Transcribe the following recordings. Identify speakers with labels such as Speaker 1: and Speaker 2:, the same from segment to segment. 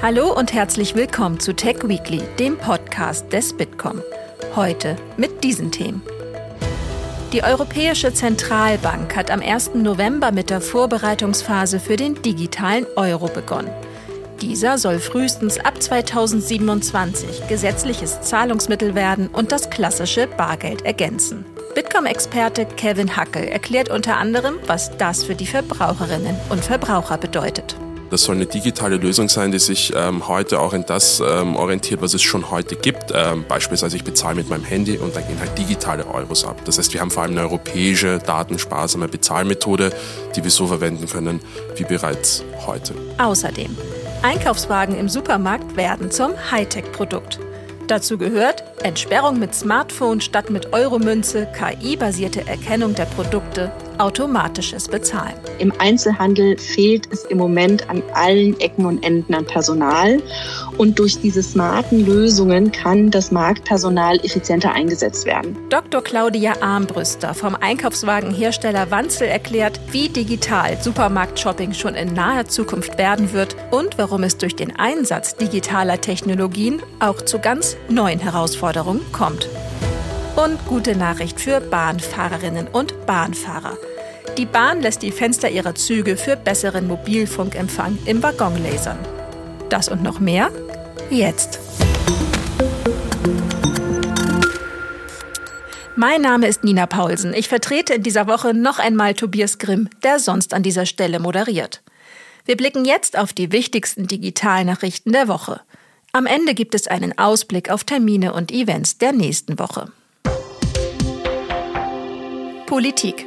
Speaker 1: Hallo und herzlich willkommen zu Tech Weekly, dem Podcast des Bitkom. Heute mit diesen Themen. Die Europäische Zentralbank hat am 1. November mit der Vorbereitungsphase für den digitalen Euro begonnen. Dieser soll frühestens ab 2027 gesetzliches Zahlungsmittel werden und das klassische Bargeld ergänzen. Bitkom-Experte Kevin Hackel erklärt unter anderem, was das für die Verbraucherinnen und Verbraucher bedeutet.
Speaker 2: Das soll eine digitale Lösung sein, die sich ähm, heute auch in das ähm, orientiert, was es schon heute gibt. Ähm, beispielsweise ich bezahle mit meinem Handy und dann gehen halt digitale Euros ab. Das heißt, wir haben vor allem eine europäische, datensparsame Bezahlmethode, die wir so verwenden können wie bereits heute.
Speaker 1: Außerdem, Einkaufswagen im Supermarkt werden zum Hightech-Produkt. Dazu gehört Entsperrung mit Smartphone statt mit Euromünze, KI-basierte Erkennung der Produkte, automatisches Bezahlen.
Speaker 3: Im Einzelhandel fehlt es im Moment an allen Ecken und Enden an Personal. Und durch diese smarten Lösungen kann das Marktpersonal effizienter eingesetzt werden.
Speaker 1: Dr. Claudia Armbrüster vom Einkaufswagenhersteller Wanzel erklärt, wie digital Supermarktshopping schon in naher Zukunft werden wird und warum es durch den Einsatz digitaler Technologien auch zu ganz neuen Herausforderungen kommt. Und gute Nachricht für Bahnfahrerinnen und Bahnfahrer. Die Bahn lässt die Fenster ihrer Züge für besseren Mobilfunkempfang im Waggon lasern. Das und noch mehr jetzt. Mein Name ist Nina Paulsen. Ich vertrete in dieser Woche noch einmal Tobias Grimm, der sonst an dieser Stelle moderiert. Wir blicken jetzt auf die wichtigsten Digitalnachrichten der Woche. Am Ende gibt es einen Ausblick auf Termine und Events der nächsten Woche. Politik.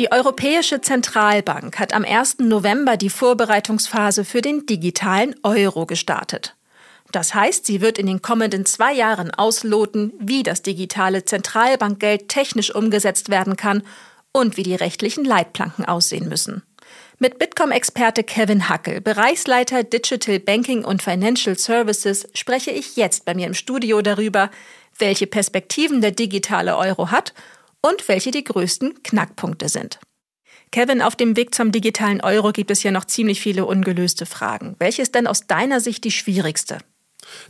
Speaker 1: Die Europäische Zentralbank hat am 1. November die Vorbereitungsphase für den digitalen Euro gestartet. Das heißt, sie wird in den kommenden zwei Jahren ausloten, wie das digitale Zentralbankgeld technisch umgesetzt werden kann und wie die rechtlichen Leitplanken aussehen müssen. Mit Bitkom-Experte Kevin Hackel, Bereichsleiter Digital Banking und Financial Services, spreche ich jetzt bei mir im Studio darüber, welche Perspektiven der digitale Euro hat und welche die größten Knackpunkte sind. Kevin, auf dem Weg zum digitalen Euro gibt es ja noch ziemlich viele ungelöste Fragen. Welche ist denn aus deiner Sicht die schwierigste?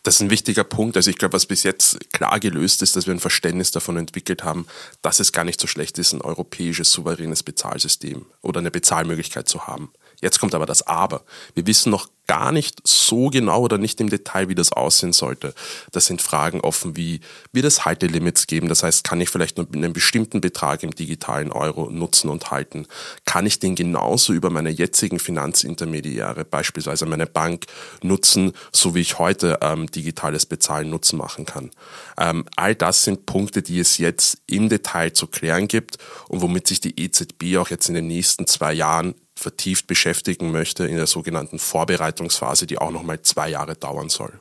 Speaker 2: Das ist ein wichtiger Punkt. Also ich glaube, was bis jetzt klar gelöst ist, dass wir ein Verständnis davon entwickelt haben, dass es gar nicht so schlecht ist, ein europäisches souveränes Bezahlsystem oder eine Bezahlmöglichkeit zu haben. Jetzt kommt aber das Aber. Wir wissen noch gar nicht so genau oder nicht im Detail, wie das aussehen sollte. Das sind Fragen offen wie, wird es Haltelimits geben? Das heißt, kann ich vielleicht nur einen bestimmten Betrag im digitalen Euro nutzen und halten? Kann ich den genauso über meine jetzigen Finanzintermediäre, beispielsweise meine Bank, nutzen, so wie ich heute ähm, digitales Bezahlen nutzen machen kann? Ähm, all das sind Punkte, die es jetzt im Detail zu klären gibt und womit sich die EZB auch jetzt in den nächsten zwei Jahren vertieft beschäftigen möchte in der sogenannten Vorbereitungsphase, die auch noch mal zwei Jahre dauern soll.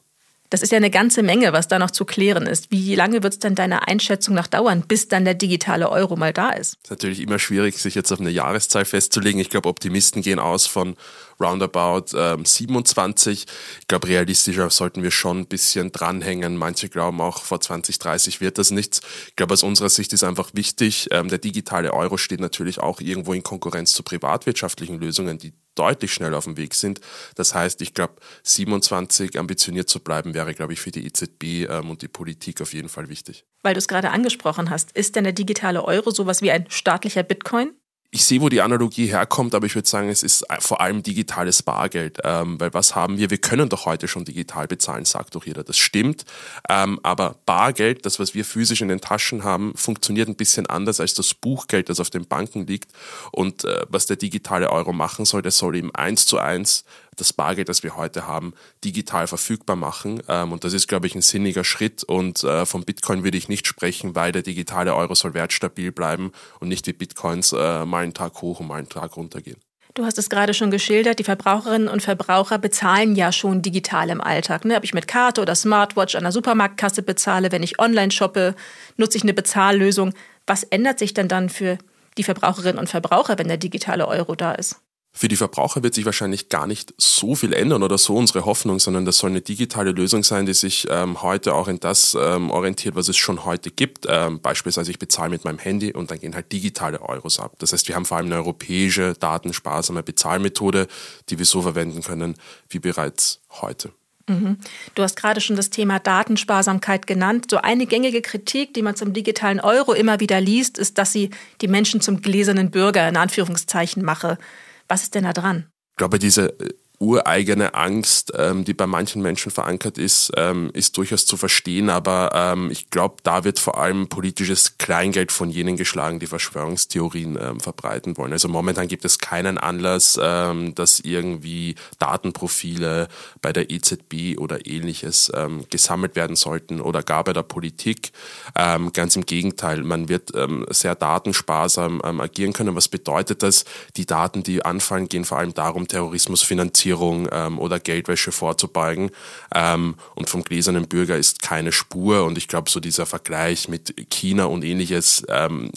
Speaker 1: Das ist ja eine ganze Menge, was da noch zu klären ist. Wie lange wird es denn deiner Einschätzung nach dauern, bis dann der digitale Euro mal da ist?
Speaker 2: Es ist natürlich immer schwierig, sich jetzt auf eine Jahreszahl festzulegen. Ich glaube, Optimisten gehen aus von roundabout ähm, 27. Ich glaube, realistischer sollten wir schon ein bisschen dranhängen. Manche glauben auch, vor 2030 wird das nichts. Ich glaube, aus unserer Sicht ist einfach wichtig, ähm, der digitale Euro steht natürlich auch irgendwo in Konkurrenz zu privatwirtschaftlichen Lösungen, die deutlich schneller auf dem Weg sind. Das heißt, ich glaube, 27 ambitioniert zu bleiben, wäre, glaube ich, für die EZB ähm, und die Politik auf jeden Fall wichtig.
Speaker 1: Weil du es gerade angesprochen hast, ist denn der digitale Euro sowas wie ein staatlicher Bitcoin?
Speaker 2: Ich sehe, wo die Analogie herkommt, aber ich würde sagen, es ist vor allem digitales Bargeld. Ähm, weil was haben wir? Wir können doch heute schon digital bezahlen, sagt doch jeder. Das stimmt. Ähm, aber Bargeld, das, was wir physisch in den Taschen haben, funktioniert ein bisschen anders als das Buchgeld, das auf den Banken liegt. Und äh, was der digitale Euro machen soll, der soll eben eins zu eins das Bargeld, das wir heute haben, digital verfügbar machen. Ähm, und das ist, glaube ich, ein sinniger Schritt. Und äh, vom Bitcoin würde ich nicht sprechen, weil der digitale Euro soll wertstabil bleiben und nicht wie Bitcoins äh, mal einen Tag hoch und mal einen Tag runter gehen.
Speaker 1: Du hast es gerade schon geschildert, die Verbraucherinnen und Verbraucher bezahlen ja schon digital im Alltag. Ne? Ob ich mit Karte oder Smartwatch an der Supermarktkasse bezahle, wenn ich online shoppe, nutze ich eine Bezahllösung. Was ändert sich denn dann für die Verbraucherinnen und Verbraucher, wenn der digitale Euro da ist?
Speaker 2: Für die Verbraucher wird sich wahrscheinlich gar nicht so viel ändern oder so unsere Hoffnung, sondern das soll eine digitale Lösung sein, die sich ähm, heute auch in das ähm, orientiert, was es schon heute gibt. Ähm, beispielsweise ich bezahle mit meinem Handy und dann gehen halt digitale Euros ab. Das heißt, wir haben vor allem eine europäische, datensparsame Bezahlmethode, die wir so verwenden können wie bereits heute.
Speaker 1: Mhm. Du hast gerade schon das Thema Datensparsamkeit genannt. So eine gängige Kritik, die man zum digitalen Euro immer wieder liest, ist, dass sie die Menschen zum gläsernen Bürger in Anführungszeichen mache. Was ist denn da dran?
Speaker 2: Ich glaube, diese äh, ureigene Angst, ähm, die bei manchen Menschen verankert ist, ähm, ist durchaus zu verstehen. Aber ähm, ich glaube, da wird vor allem politisches Kleingeld von jenen geschlagen, die Verschwörungstheorien ähm, verbreiten wollen. Also momentan gibt es keinen Anlass, ähm, dass irgendwie Datenprofile bei der EZB oder ähnliches ähm, gesammelt werden sollten oder gar bei der Politik. Ähm, ganz im Gegenteil, man wird ähm, sehr datensparsam ähm, agieren können. Was bedeutet das? Die Daten, die anfallen, gehen vor allem darum, Terrorismus finanzieren Finanzierung ähm, oder Geldwäsche vorzubeugen. Ähm, und vom gläsernen Bürger ist keine Spur. Und ich glaube, so dieser Vergleich mit China und ähnliches, ähm,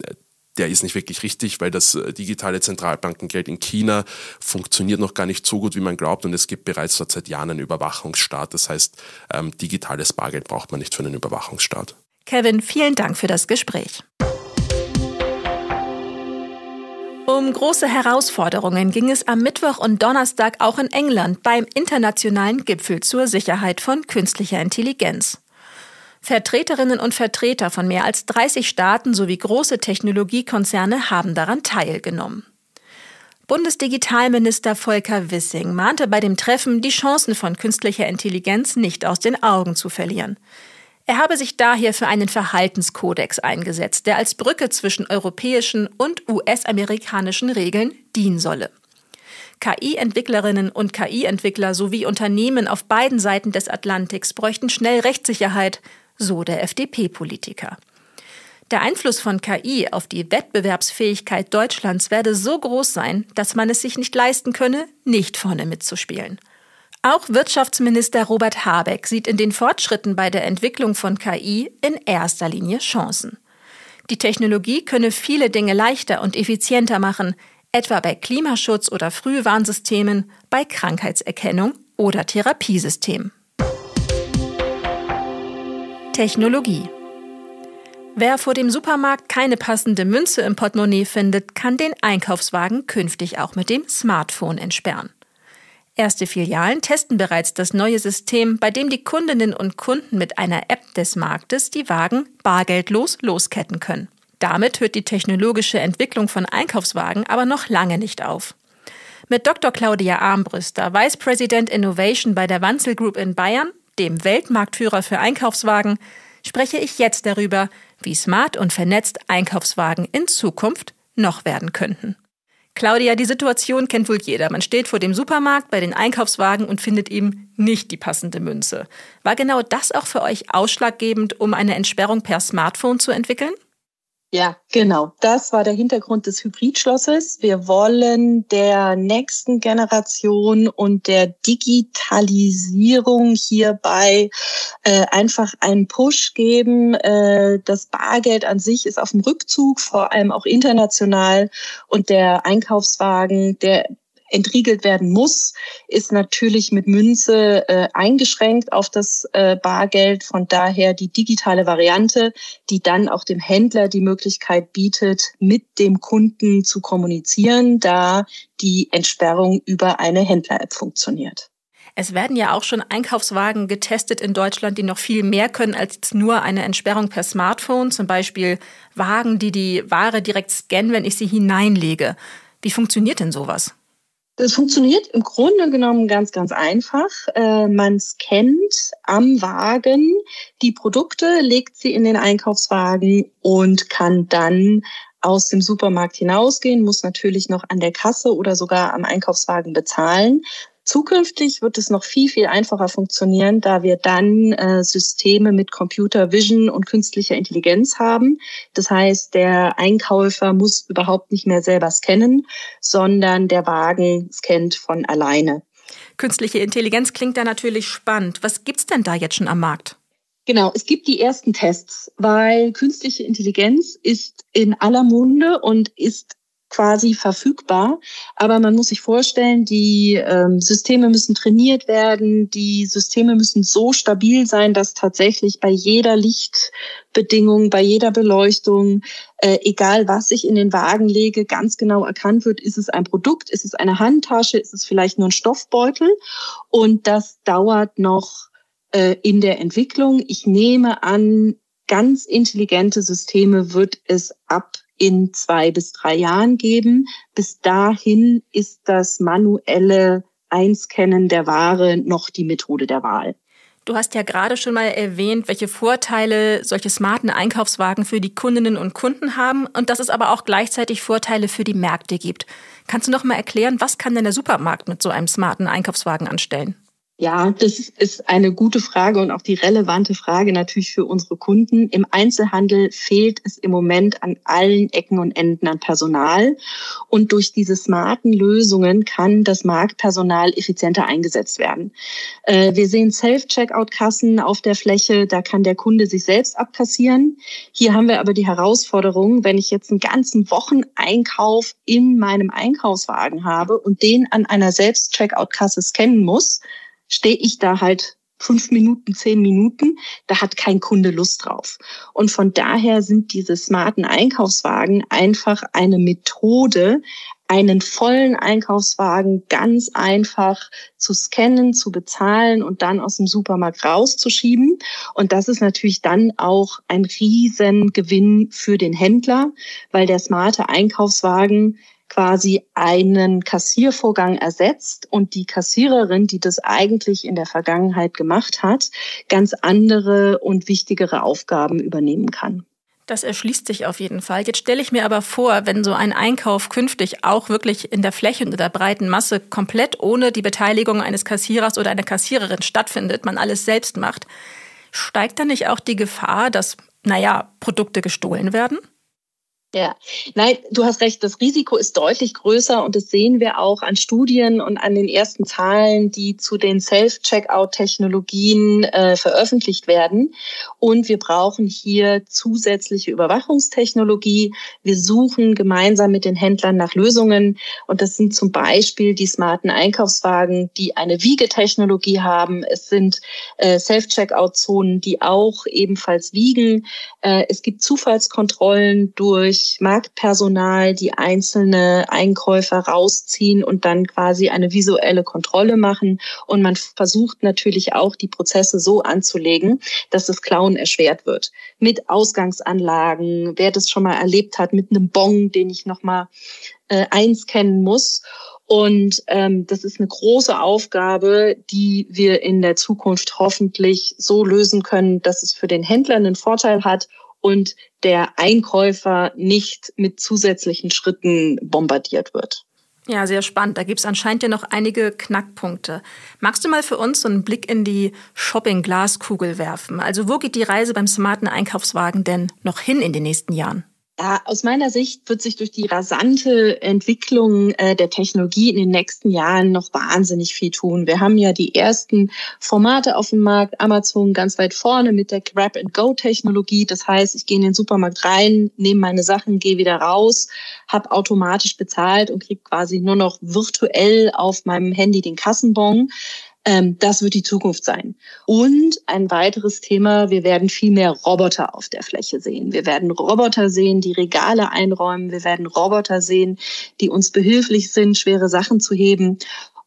Speaker 2: der ist nicht wirklich richtig, weil das äh, digitale Zentralbankengeld in China funktioniert noch gar nicht so gut, wie man glaubt. Und es gibt bereits dort seit Jahren einen Überwachungsstaat. Das heißt, ähm, digitales Bargeld braucht man nicht für einen Überwachungsstaat.
Speaker 1: Kevin, vielen Dank für das Gespräch. Um große Herausforderungen ging es am Mittwoch und Donnerstag auch in England beim internationalen Gipfel zur Sicherheit von künstlicher Intelligenz. Vertreterinnen und Vertreter von mehr als 30 Staaten sowie große Technologiekonzerne haben daran teilgenommen. Bundesdigitalminister Volker Wissing mahnte bei dem Treffen, die Chancen von künstlicher Intelligenz nicht aus den Augen zu verlieren. Er habe sich daher für einen Verhaltenskodex eingesetzt, der als Brücke zwischen europäischen und US-amerikanischen Regeln dienen solle. KI-Entwicklerinnen und KI-Entwickler sowie Unternehmen auf beiden Seiten des Atlantiks bräuchten schnell Rechtssicherheit, so der FDP-Politiker. Der Einfluss von KI auf die Wettbewerbsfähigkeit Deutschlands werde so groß sein, dass man es sich nicht leisten könne, nicht vorne mitzuspielen. Auch Wirtschaftsminister Robert Habeck sieht in den Fortschritten bei der Entwicklung von KI in erster Linie Chancen. Die Technologie könne viele Dinge leichter und effizienter machen, etwa bei Klimaschutz oder Frühwarnsystemen, bei Krankheitserkennung oder Therapiesystemen. Technologie Wer vor dem Supermarkt keine passende Münze im Portemonnaie findet, kann den Einkaufswagen künftig auch mit dem Smartphone entsperren. Erste Filialen testen bereits das neue System, bei dem die Kundinnen und Kunden mit einer App des Marktes die Wagen bargeldlos losketten können. Damit hört die technologische Entwicklung von Einkaufswagen aber noch lange nicht auf. Mit Dr. Claudia Armbrüster, Vice President Innovation bei der Wanzel Group in Bayern, dem Weltmarktführer für Einkaufswagen, spreche ich jetzt darüber, wie smart und vernetzt Einkaufswagen in Zukunft noch werden könnten. Claudia, die Situation kennt wohl jeder. Man steht vor dem Supermarkt bei den Einkaufswagen und findet eben nicht die passende Münze. War genau das auch für euch ausschlaggebend, um eine Entsperrung per Smartphone zu entwickeln?
Speaker 3: Ja, genau. Das war der Hintergrund des Hybridschlosses. Wir wollen der nächsten Generation und der Digitalisierung hierbei äh, einfach einen Push geben. Äh, das Bargeld an sich ist auf dem Rückzug, vor allem auch international. Und der Einkaufswagen, der entriegelt werden muss, ist natürlich mit Münze äh, eingeschränkt auf das äh, Bargeld. Von daher die digitale Variante, die dann auch dem Händler die Möglichkeit bietet, mit dem Kunden zu kommunizieren, da die Entsperrung über eine Händler-App funktioniert.
Speaker 1: Es werden ja auch schon Einkaufswagen getestet in Deutschland, die noch viel mehr können als nur eine Entsperrung per Smartphone. Zum Beispiel Wagen, die die Ware direkt scannen, wenn ich sie hineinlege. Wie funktioniert denn sowas?
Speaker 3: Das funktioniert im Grunde genommen ganz, ganz einfach. Äh, man scannt am Wagen die Produkte, legt sie in den Einkaufswagen und kann dann aus dem Supermarkt hinausgehen, muss natürlich noch an der Kasse oder sogar am Einkaufswagen bezahlen. Zukünftig wird es noch viel, viel einfacher funktionieren, da wir dann äh, Systeme mit Computer Vision und künstlicher Intelligenz haben. Das heißt, der Einkäufer muss überhaupt nicht mehr selber scannen, sondern der Wagen scannt von alleine.
Speaker 1: Künstliche Intelligenz klingt da natürlich spannend. Was gibt's denn da jetzt schon am Markt?
Speaker 3: Genau, es gibt die ersten Tests, weil künstliche Intelligenz ist in aller Munde und ist quasi verfügbar. Aber man muss sich vorstellen, die ähm, Systeme müssen trainiert werden, die Systeme müssen so stabil sein, dass tatsächlich bei jeder Lichtbedingung, bei jeder Beleuchtung, äh, egal was ich in den Wagen lege, ganz genau erkannt wird, ist es ein Produkt, ist es eine Handtasche, ist es vielleicht nur ein Stoffbeutel. Und das dauert noch äh, in der Entwicklung. Ich nehme an, ganz intelligente Systeme wird es ab in zwei bis drei Jahren geben. Bis dahin ist das manuelle Einscannen der Ware noch die Methode der Wahl.
Speaker 1: Du hast ja gerade schon mal erwähnt, welche Vorteile solche smarten Einkaufswagen für die Kundinnen und Kunden haben und dass es aber auch gleichzeitig Vorteile für die Märkte gibt. Kannst du noch mal erklären, was kann denn der Supermarkt mit so einem smarten Einkaufswagen anstellen?
Speaker 3: Ja, das ist eine gute Frage und auch die relevante Frage natürlich für unsere Kunden. Im Einzelhandel fehlt es im Moment an allen Ecken und Enden an Personal. Und durch diese smarten Lösungen kann das Marktpersonal effizienter eingesetzt werden. Äh, wir sehen Self-Checkout-Kassen auf der Fläche. Da kann der Kunde sich selbst abkassieren. Hier haben wir aber die Herausforderung, wenn ich jetzt einen ganzen Wocheneinkauf in meinem Einkaufswagen habe und den an einer Selbst-Checkout-Kasse scannen muss, stehe ich da halt fünf Minuten, zehn Minuten, da hat kein Kunde Lust drauf. Und von daher sind diese smarten Einkaufswagen einfach eine Methode, einen vollen Einkaufswagen ganz einfach zu scannen, zu bezahlen und dann aus dem Supermarkt rauszuschieben. Und das ist natürlich dann auch ein Riesengewinn für den Händler, weil der smarte Einkaufswagen quasi einen Kassiervorgang ersetzt und die Kassiererin, die das eigentlich in der Vergangenheit gemacht hat, ganz andere und wichtigere Aufgaben übernehmen kann.
Speaker 1: Das erschließt sich auf jeden Fall. Jetzt stelle ich mir aber vor, wenn so ein Einkauf künftig auch wirklich in der Fläche und in der breiten Masse komplett ohne die Beteiligung eines Kassierers oder einer Kassiererin stattfindet, man alles selbst macht, steigt dann nicht auch die Gefahr, dass, naja, Produkte gestohlen werden?
Speaker 3: Ja, nein, du hast recht, das Risiko ist deutlich größer und das sehen wir auch an Studien und an den ersten Zahlen, die zu den Self-Checkout-Technologien äh, veröffentlicht werden. Und wir brauchen hier zusätzliche Überwachungstechnologie. Wir suchen gemeinsam mit den Händlern nach Lösungen und das sind zum Beispiel die smarten Einkaufswagen, die eine Wiegetechnologie haben. Es sind äh, Self-Checkout-Zonen, die auch ebenfalls wiegen. Äh, es gibt Zufallskontrollen durch durch Marktpersonal die einzelne Einkäufer rausziehen und dann quasi eine visuelle Kontrolle machen. Und man versucht natürlich auch, die Prozesse so anzulegen, dass das Klauen erschwert wird. Mit Ausgangsanlagen, wer das schon mal erlebt hat, mit einem Bon, den ich nochmal äh, einscannen muss. Und ähm, das ist eine große Aufgabe, die wir in der Zukunft hoffentlich so lösen können, dass es für den Händler einen Vorteil hat und der Einkäufer nicht mit zusätzlichen Schritten bombardiert wird.
Speaker 1: Ja, sehr spannend. Da gibt es anscheinend ja noch einige Knackpunkte. Magst du mal für uns so einen Blick in die Shopping-Glaskugel werfen? Also wo geht die Reise beim smarten Einkaufswagen denn noch hin in den nächsten Jahren?
Speaker 3: Ja, aus meiner Sicht wird sich durch die rasante Entwicklung äh, der Technologie in den nächsten Jahren noch wahnsinnig viel tun. Wir haben ja die ersten Formate auf dem Markt, Amazon ganz weit vorne mit der Grab-and-Go-Technologie. Das heißt, ich gehe in den Supermarkt rein, nehme meine Sachen, gehe wieder raus, habe automatisch bezahlt und kriege quasi nur noch virtuell auf meinem Handy den Kassenbon. Ähm, das wird die Zukunft sein. Und ein weiteres Thema, wir werden viel mehr Roboter auf der Fläche sehen. Wir werden Roboter sehen, die Regale einräumen. Wir werden Roboter sehen, die uns behilflich sind, schwere Sachen zu heben.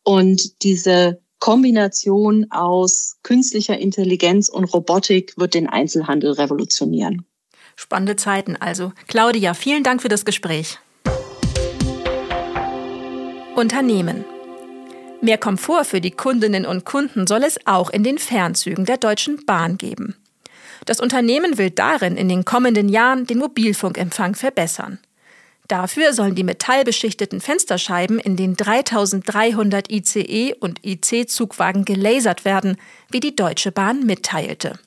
Speaker 3: Und diese Kombination aus künstlicher Intelligenz und Robotik wird den Einzelhandel revolutionieren.
Speaker 1: Spannende Zeiten also. Claudia, vielen Dank für das Gespräch. Unternehmen. Mehr Komfort für die Kundinnen und Kunden soll es auch in den Fernzügen der Deutschen Bahn geben. Das Unternehmen will darin in den kommenden Jahren den Mobilfunkempfang verbessern. Dafür sollen die metallbeschichteten Fensterscheiben in den 3300 ICE und IC-Zugwagen gelasert werden, wie die Deutsche Bahn mitteilte.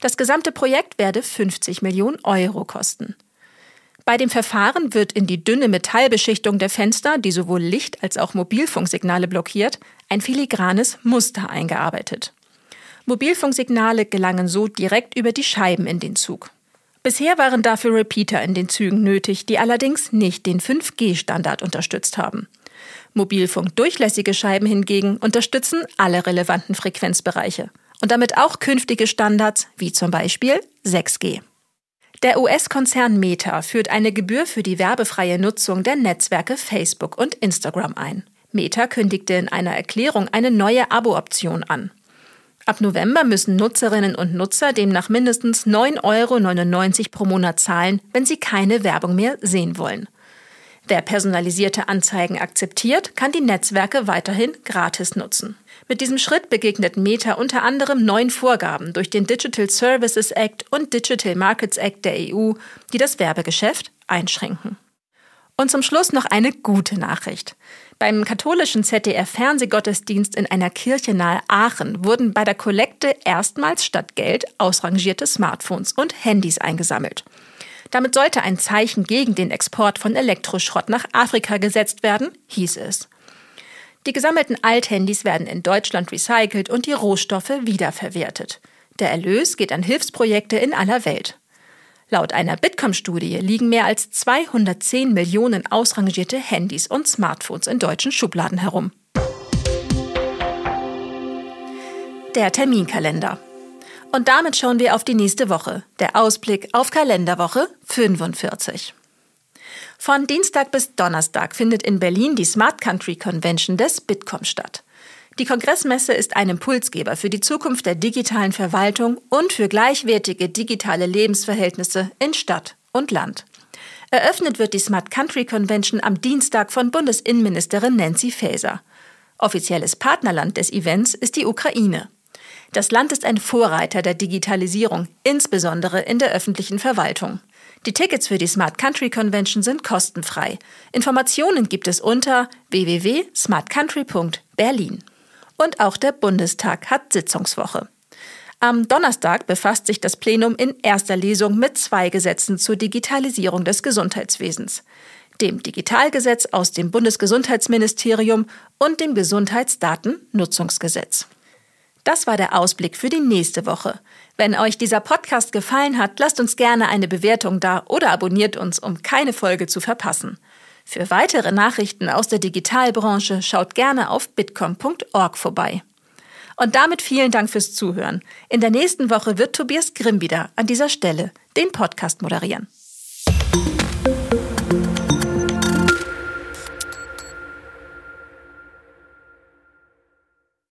Speaker 1: Das gesamte Projekt werde 50 Millionen Euro kosten. Bei dem Verfahren wird in die dünne Metallbeschichtung der Fenster, die sowohl Licht- als auch Mobilfunksignale blockiert, ein filigranes Muster eingearbeitet. Mobilfunksignale gelangen so direkt über die Scheiben in den Zug. Bisher waren dafür Repeater in den Zügen nötig, die allerdings nicht den 5G-Standard unterstützt haben. Mobilfunkdurchlässige Scheiben hingegen unterstützen alle relevanten Frequenzbereiche und damit auch künftige Standards wie zum Beispiel 6G. Der US-Konzern Meta führt eine Gebühr für die werbefreie Nutzung der Netzwerke Facebook und Instagram ein. Meta kündigte in einer Erklärung eine neue Abo-Option an. Ab November müssen Nutzerinnen und Nutzer demnach mindestens 9,99 Euro pro Monat zahlen, wenn sie keine Werbung mehr sehen wollen. Wer personalisierte Anzeigen akzeptiert, kann die Netzwerke weiterhin gratis nutzen. Mit diesem Schritt begegnet Meta unter anderem neuen Vorgaben durch den Digital Services Act und Digital Markets Act der EU, die das Werbegeschäft einschränken. Und zum Schluss noch eine gute Nachricht. Beim katholischen ZDF-Fernsehgottesdienst in einer Kirche nahe Aachen wurden bei der Kollekte erstmals statt Geld ausrangierte Smartphones und Handys eingesammelt. Damit sollte ein Zeichen gegen den Export von Elektroschrott nach Afrika gesetzt werden, hieß es. Die gesammelten Althandys werden in Deutschland recycelt und die Rohstoffe wiederverwertet. Der Erlös geht an Hilfsprojekte in aller Welt. Laut einer Bitkom-Studie liegen mehr als 210 Millionen ausrangierte Handys und Smartphones in deutschen Schubladen herum. Der Terminkalender. Und damit schauen wir auf die nächste Woche. Der Ausblick auf Kalenderwoche 45. Von Dienstag bis Donnerstag findet in Berlin die Smart Country Convention des Bitkom statt. Die Kongressmesse ist ein Impulsgeber für die Zukunft der digitalen Verwaltung und für gleichwertige digitale Lebensverhältnisse in Stadt und Land. Eröffnet wird die Smart Country Convention am Dienstag von Bundesinnenministerin Nancy Faeser. Offizielles Partnerland des Events ist die Ukraine. Das Land ist ein Vorreiter der Digitalisierung, insbesondere in der öffentlichen Verwaltung. Die Tickets für die Smart Country Convention sind kostenfrei. Informationen gibt es unter www.smartcountry.berlin. Und auch der Bundestag hat Sitzungswoche. Am Donnerstag befasst sich das Plenum in erster Lesung mit zwei Gesetzen zur Digitalisierung des Gesundheitswesens. Dem Digitalgesetz aus dem Bundesgesundheitsministerium und dem Gesundheitsdatennutzungsgesetz. Das war der Ausblick für die nächste Woche. Wenn euch dieser Podcast gefallen hat, lasst uns gerne eine Bewertung da oder abonniert uns, um keine Folge zu verpassen. Für weitere Nachrichten aus der Digitalbranche schaut gerne auf bitcom.org vorbei. Und damit vielen Dank fürs Zuhören. In der nächsten Woche wird Tobias Grimm wieder an dieser Stelle den Podcast moderieren.